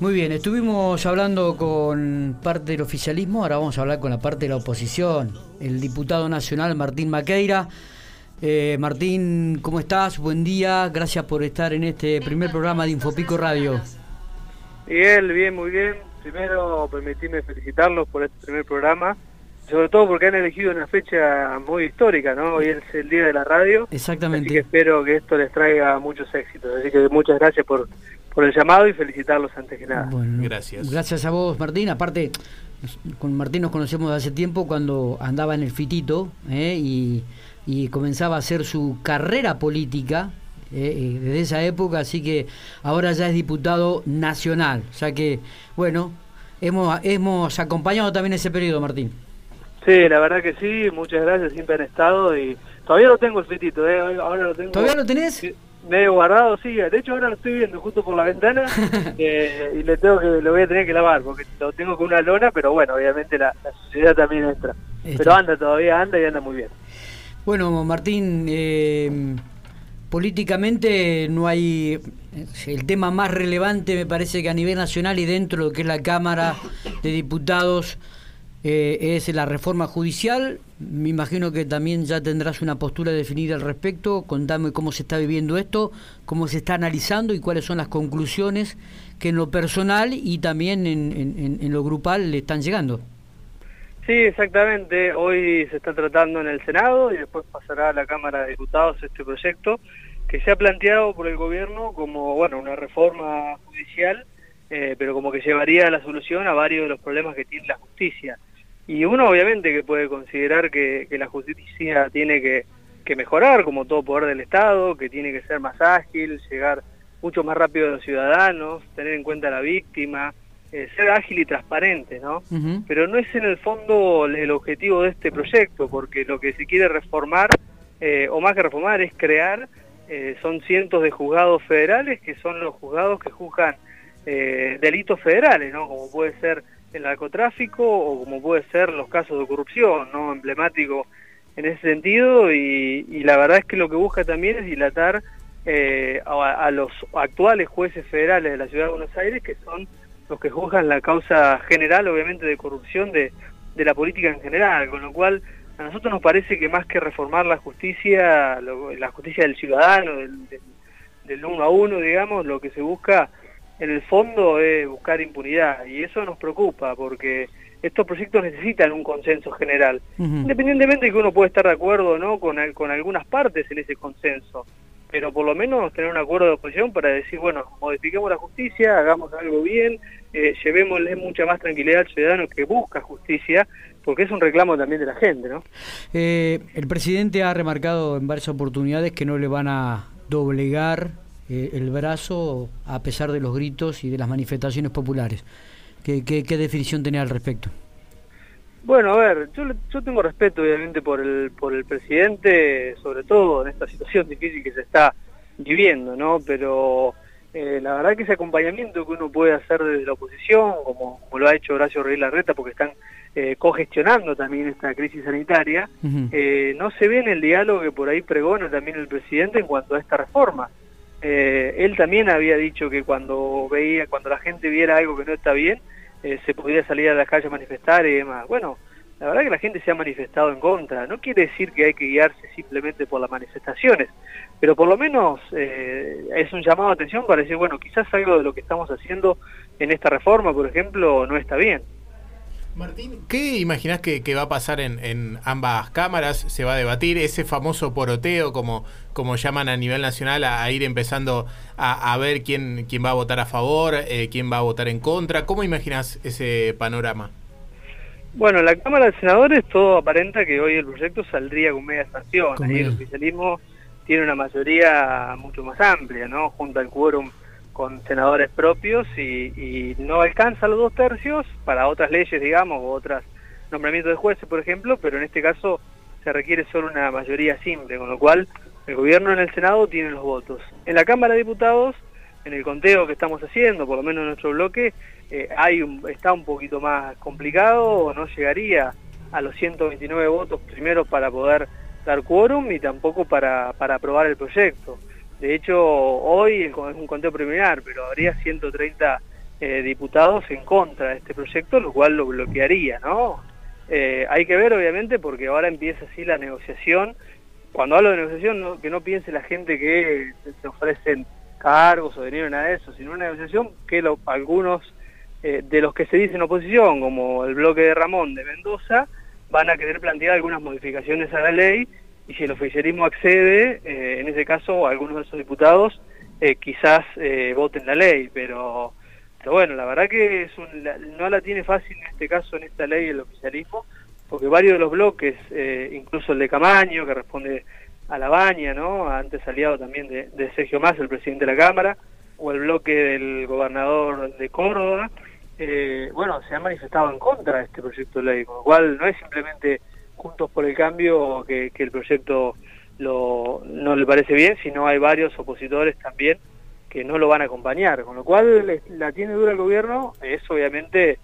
Muy bien, estuvimos hablando con parte del oficialismo, ahora vamos a hablar con la parte de la oposición. El diputado nacional Martín Maqueira. Eh, Martín, ¿cómo estás? Buen día, gracias por estar en este primer programa de Infopico Radio. Miguel, bien, muy bien. Primero, permitirme felicitarlos por este primer programa, sobre todo porque han elegido una fecha muy histórica, ¿no? Hoy es el Día de la Radio. Exactamente. Así que espero que esto les traiga muchos éxitos. Así que muchas gracias por, por el llamado y felicitarlos antes que nada. gracias. Gracias a vos, Martín. Aparte, con Martín nos conocemos de hace tiempo cuando andaba en el fitito ¿eh? y, comenzaba a hacer su carrera política ¿eh? Eh, desde esa época, así que ahora ya es diputado nacional. O sea que, bueno, hemos, hemos acompañado también ese periodo, Martín. Sí, la verdad que sí, muchas gracias, siempre han estado y todavía lo tengo el fitito, ahora lo tengo. ¿Todavía lo tenés? Medio guardado, sí. De hecho, ahora lo estoy viendo justo por la ventana eh, y le tengo que lo voy a tener que lavar porque lo tengo con una lona, pero bueno, obviamente la, la suciedad también entra. Pero anda todavía, anda y anda muy bien. Bueno, Martín, eh, políticamente no hay. El tema más relevante me parece que a nivel nacional y dentro de lo que es la Cámara de Diputados eh, es la reforma judicial. Me imagino que también ya tendrás una postura definida al respecto. Contame cómo se está viviendo esto, cómo se está analizando y cuáles son las conclusiones que en lo personal y también en, en, lo grupal le están llegando. Sí, exactamente. Hoy se está tratando en el Senado y después pasará a la Cámara de Diputados este proyecto que se ha planteado por el gobierno como bueno una reforma judicial, eh, pero como que llevaría la solución a varios de los problemas que tiene la justicia. Y uno obviamente que puede considerar que, la justicia tiene que, mejorar como todo poder del Estado, que tiene que ser más ágil, llegar mucho más rápido a los ciudadanos, tener en cuenta a la víctima, eh, ser ágil y transparente, ¿no? Pero no es en el fondo el objetivo de este proyecto, porque lo que se quiere reformar, eh, o más que reformar, es crear, eh, son cientos de juzgados federales, que son los juzgados que juzgan delitos federales, ¿no? Como puede ser el narcotráfico o como puede ser los casos de corrupción, ¿no? Emblemático en ese sentido y, la verdad es que lo que busca también es dilatar eh, a, los actuales jueces federales de la Ciudad de Buenos Aires que son los que juzgan la causa general obviamente de corrupción de, la política en general, con lo cual a nosotros nos parece que más que reformar la justicia, la justicia del ciudadano, del, del, del uno a uno, digamos, lo que se busca en el fondo es buscar impunidad y eso nos preocupa porque estos proyectos necesitan un consenso general, independientemente de que uno puede estar de acuerdo o no con, con algunas partes en ese consenso, pero por lo menos tener un acuerdo de oposición para decir, bueno, modifiquemos la justicia, hagamos algo bien, eh, llevémosle mucha más tranquilidad al ciudadano que busca justicia, porque es un reclamo también de la gente, ¿no? Eh, el presidente ha remarcado en varias oportunidades que no le van a doblegar eh, el brazo a pesar de los gritos y de las manifestaciones populares. ¿Qué, qué, definición tenía al respecto? Bueno, a ver, yo, yo tengo respeto obviamente por el, por el presidente, sobre todo en esta situación difícil que se está viviendo, ¿no? Pero eh, la verdad que ese acompañamiento que uno puede hacer desde la oposición, como, como lo ha hecho Horacio Rey Larreta, porque están eh, cogestionando también esta crisis sanitaria, eh, no se ve en el diálogo que por ahí pregona también el presidente en cuanto a esta reforma. Eh, él también había dicho que cuando veía, cuando la gente viera algo que no está bien, eh, se podía salir a la calle a manifestar y demás. Bueno, la verdad que la gente se ha manifestado en contra. No quiere decir que hay que guiarse simplemente por las manifestaciones, pero por lo menos eh, es un llamado de atención para decir, bueno, quizás algo de lo que estamos haciendo en esta reforma, por ejemplo, no está bien. Martín, ¿qué imaginás que, va a pasar en, ambas cámaras? ¿Se va a debatir ese famoso poroteo, como, como llaman a nivel nacional, a, ir empezando a, ver quién, quién va a votar a favor, eh, quién va a votar en contra? ¿Cómo imaginás ese panorama? Bueno, en la Cámara de Senadores todo aparenta que hoy el proyecto saldría con media estación. Ahí el oficialismo tiene una mayoría mucho más amplia, ¿no? Junto al quórum con senadores propios y, no alcanza los dos tercios para otras leyes, digamos, o otros nombramientos de jueces, por ejemplo, pero en este caso se requiere solo una mayoría simple, con lo cual el gobierno en el Senado tiene los votos. En la Cámara de Diputados, en el conteo que estamos haciendo, por lo menos en nuestro bloque, eh, hay un, está un poquito más complicado, no llegaría a los 129 votos primero para poder dar quórum y tampoco para aprobar el proyecto. De hecho, hoy es un conteo preliminar, pero habría 130 eh, diputados en contra de este proyecto, lo cual lo bloquearía, ¿no? Eh, hay que ver, obviamente, porque ahora empieza así la negociación. Cuando hablo de negociación, que no piense la gente que se ofrecen cargos o dinero, nada de eso, sino una negociación que algunos eh, de los que se dicen oposición, como el bloque de Ramón de Mendoza, van a querer plantear algunas modificaciones a la ley y si el oficialismo accede, eh, en ese caso algunos de esos diputados quizás voten la ley, pero pero bueno, la verdad que es no la tiene fácil en este caso, en esta ley, el oficialismo, porque varios de los bloques, eh, incluso el de Camaño, que responde a la baña, ¿no? Antes aliado también de, Sergio Más, el presidente de la Cámara, o el bloque del gobernador de Córdoba, eh, bueno, se han manifestado en contra de este proyecto de ley, con lo cual no es simplemente Juntos por el Cambio que, el proyecto lo, no le parece bien, sino hay varios opositores también que no lo van a acompañar, con lo cual la tiene dura el gobierno, es obviamente,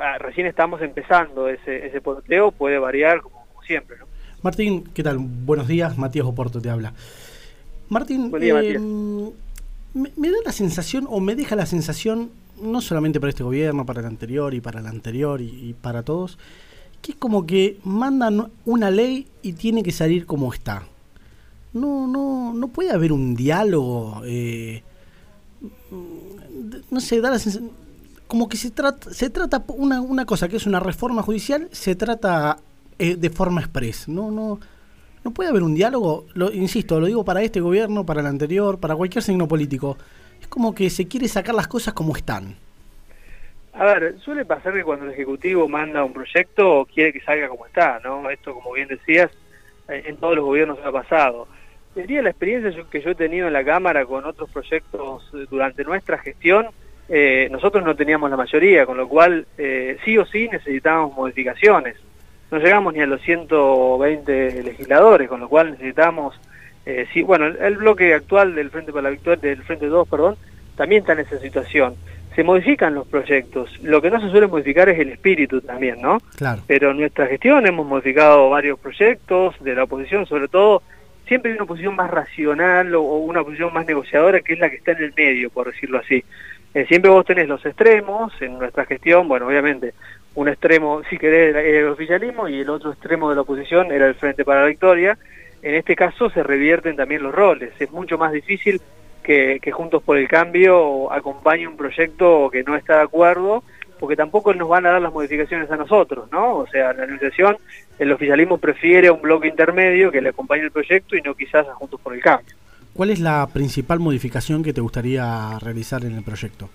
ah, recién estamos empezando ese, ese porteo, puede variar como, siempre. ¿no? Martín, ¿qué tal? Buenos días, Matías Oporto te habla. Martín, eh, me, me, da la sensación, o me deja la sensación, no solamente para este gobierno, para el anterior y para el anterior y, para todos, que es como que mandan una ley y tiene que salir como está. No, no, no puede haber un diálogo eh, no sé, da la sensación, como que se trata, se trata una, una cosa que es una reforma judicial, se trata eh, de forma express. No, no, no puede haber un diálogo, lo, insisto, lo digo para este gobierno, para el anterior, para cualquier signo político. Es como que se quiere sacar las cosas como están. A ver, suele pasar que cuando el Ejecutivo manda un proyecto quiere que salga como está, ¿no? Esto, como bien decías, en todos los gobiernos ha pasado. Sería la experiencia que yo he tenido en la Cámara con otros proyectos durante nuestra gestión. Eh, nosotros no teníamos la mayoría, con lo cual eh, sí o sí necesitábamos modificaciones. No llegamos ni a los 120 legisladores, con lo cual necesitamos... Eh, sí, bueno, el, bloque actual del Frente para la Victoria, del Frente 2, perdón, también está en esa situación. Se modifican los proyectos. Lo que no se suele modificar es el espíritu también, ¿no? Claro. Pero en nuestra gestión hemos modificado varios proyectos de la oposición, sobre todo siempre hay una posición más racional o, una posición más negociadora que es la que está en el medio, por decirlo así. Eh, siempre vos tenés los extremos en nuestra gestión, bueno, obviamente un extremo, si querés, era el oficialismo y el otro extremo de la oposición era el Frente para la Victoria. En este caso se revierten también los roles. Es mucho más difícil que, que Juntos por el Cambio acompañe un proyecto que no está de acuerdo porque tampoco nos van a dar las modificaciones a nosotros, ¿no? O sea, la negociación, el oficialismo prefiere a un bloque intermedio que le acompañe el proyecto y no quizás a Juntos por el Cambio. ¿Cuál es la principal modificación que te gustaría realizar en el proyecto?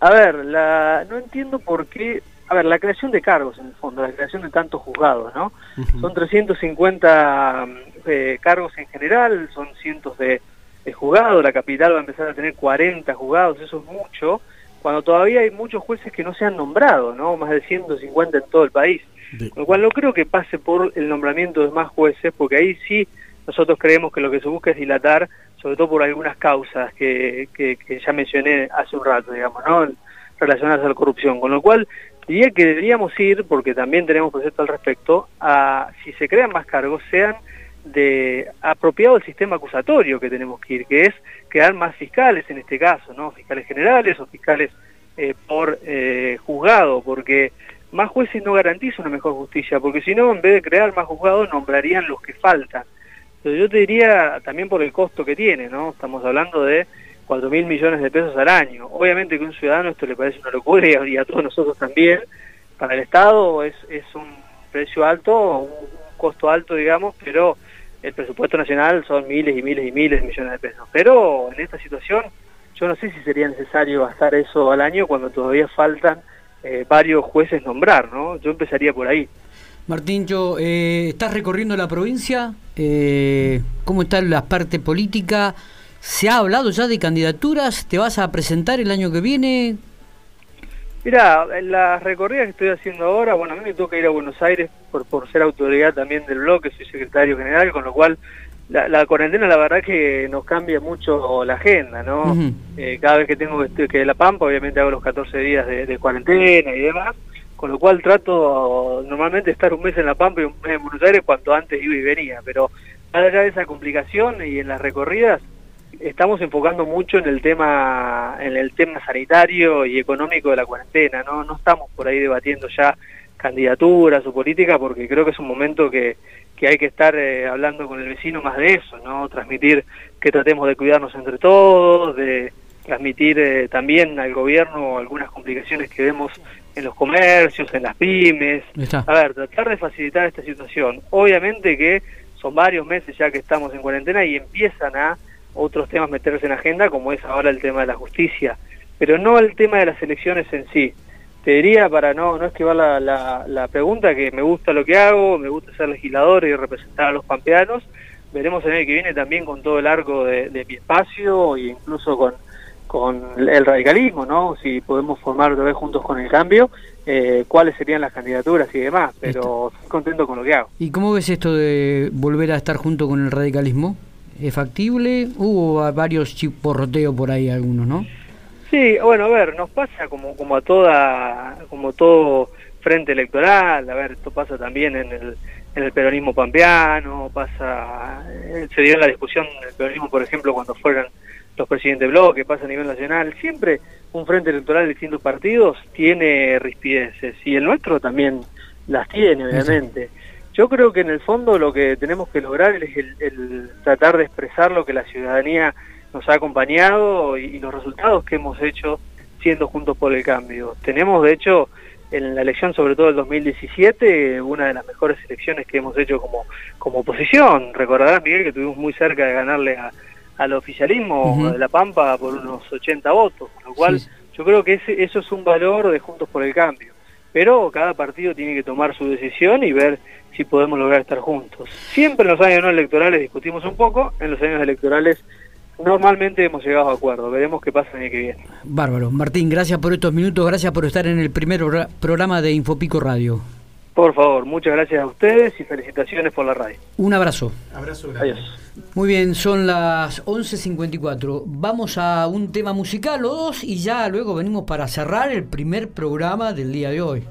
A ver, la, no entiendo por qué... A ver, la creación de cargos, en el fondo, la creación de tantos juzgados, ¿no? Son 350 eh, cargos en general, son cientos de, de juzgados, la capital va a empezar a tener 40 juzgados, eso es mucho cuando todavía hay muchos jueces que no se han nombrado, ¿no? Más de 150 en todo el país. Con lo cual no creo que pase por el nombramiento de más jueces, porque ahí sí nosotros creemos que lo que se busca es dilatar, sobre todo por algunas causas que, que, ya mencioné hace un rato, digamos, ¿no? Relacionadas a la corrupción. Con lo cual diría que deberíamos ir, porque también tenemos proyecto al respecto, a si se crean más cargos, sean de apropiado el sistema acusatorio que tenemos que ir, que es crear más fiscales en este caso, ¿no? Fiscales generales o fiscales eh, por eh, juzgado, porque más jueces no garantiza una mejor justicia, porque si no, en vez de crear más juzgados, nombrarían los que faltan. Pero yo te diría también por el costo que tiene, ¿no? Estamos hablando de 4 mil millones de pesos al año. Obviamente que a un ciudadano esto le parece una locura y a, todos nosotros también. Para el Estado es, es un precio alto, un costo alto, digamos, pero el presupuesto nacional son miles y miles y miles de millones de pesos. Pero en esta situación yo no sé si sería necesario gastar eso al año cuando todavía faltan eh, varios jueces nombrar, ¿no? Yo empezaría por ahí. Martín, yo, eh, ¿estás recorriendo la provincia? Eh, ¿Cómo está la parte política? ¿Se ha hablado ya de candidaturas? ¿Te vas a presentar el año que viene? Mira, en las recorridas que estoy haciendo ahora, bueno, a mí me toca ir a Buenos Aires por, por ser autoridad también del bloque, soy secretario general, con lo cual la, la cuarentena la verdad que nos cambia mucho la agenda, ¿no? Eh, cada vez que tengo que, que La Pampa, obviamente hago los 14 días de, cuarentena y demás, con lo cual trato normalmente estar un mes en La Pampa y un mes en Buenos Aires cuanto antes iba y venía, pero más allá de esa complicación y en las recorridas, estamos enfocando mucho en el tema en el tema sanitario y económico de la cuarentena, no no estamos por ahí debatiendo ya candidaturas o política porque creo que es un momento que, que hay que estar eh, hablando con el vecino más de eso, no transmitir que tratemos de cuidarnos entre todos, de transmitir eh, también al gobierno algunas complicaciones que vemos en los comercios, en las pymes. A ver, tratar de facilitar esta situación. Obviamente que son varios meses ya que estamos en cuarentena y empiezan a otros temas meterse en agenda, como es ahora el tema de la justicia, pero no el tema de las elecciones en sí. Te diría, para no, no esquivar la, la, la pregunta, que me gusta lo que hago, me gusta ser legislador y representar a los pampeanos. Veremos el año que viene también con todo el arco de, de mi espacio e incluso con, con el radicalismo, ¿no? Si podemos formar otra vez juntos con el cambio, eh, cuáles serían las candidaturas y demás, pero estoy contento con lo que hago. ¿Y cómo ves esto de volver a estar junto con el radicalismo? ¿Es factible? Hubo varios chiporroteos por ahí algunos, ¿no? Sí, bueno, a ver, nos pasa como como a toda como todo frente electoral, a ver, esto pasa también en el en el peronismo pampeano, pasa eh, se dio la discusión del peronismo, por ejemplo, cuando fueron los presidentes de bloque, pasa a nivel nacional, siempre un frente electoral de distintos partidos tiene rispideces y el nuestro también las tiene, obviamente. Yo creo que en el fondo lo que tenemos que lograr es el, tratar de expresar lo que la ciudadanía nos ha acompañado y, los resultados que hemos hecho siendo juntos por el cambio. Tenemos, de hecho, en la elección, sobre todo del 2017, una de las mejores elecciones que hemos hecho como, como oposición. Recordarás, Miguel, que estuvimos muy cerca de ganarle a, al oficialismo de La Pampa por unos 80 votos, con lo cual yo creo que ese, eso es un valor de Juntos por el Cambio. Pero cada partido tiene que tomar su decisión y ver si podemos lograr estar juntos. Siempre en los años no electorales discutimos un poco, en los años electorales normalmente hemos llegado a acuerdo. Veremos qué pasa el año que viene. Bárbaro. Martín, gracias por estos minutos, gracias por estar en el primer programa de Infopico Radio. Por favor, muchas gracias a ustedes y felicitaciones por la radio. Un abrazo. Abrazo grande. Adiós. Muy bien, son las 11.54. Vamos a un tema musical o dos y ya luego venimos para cerrar el primer programa del día de hoy.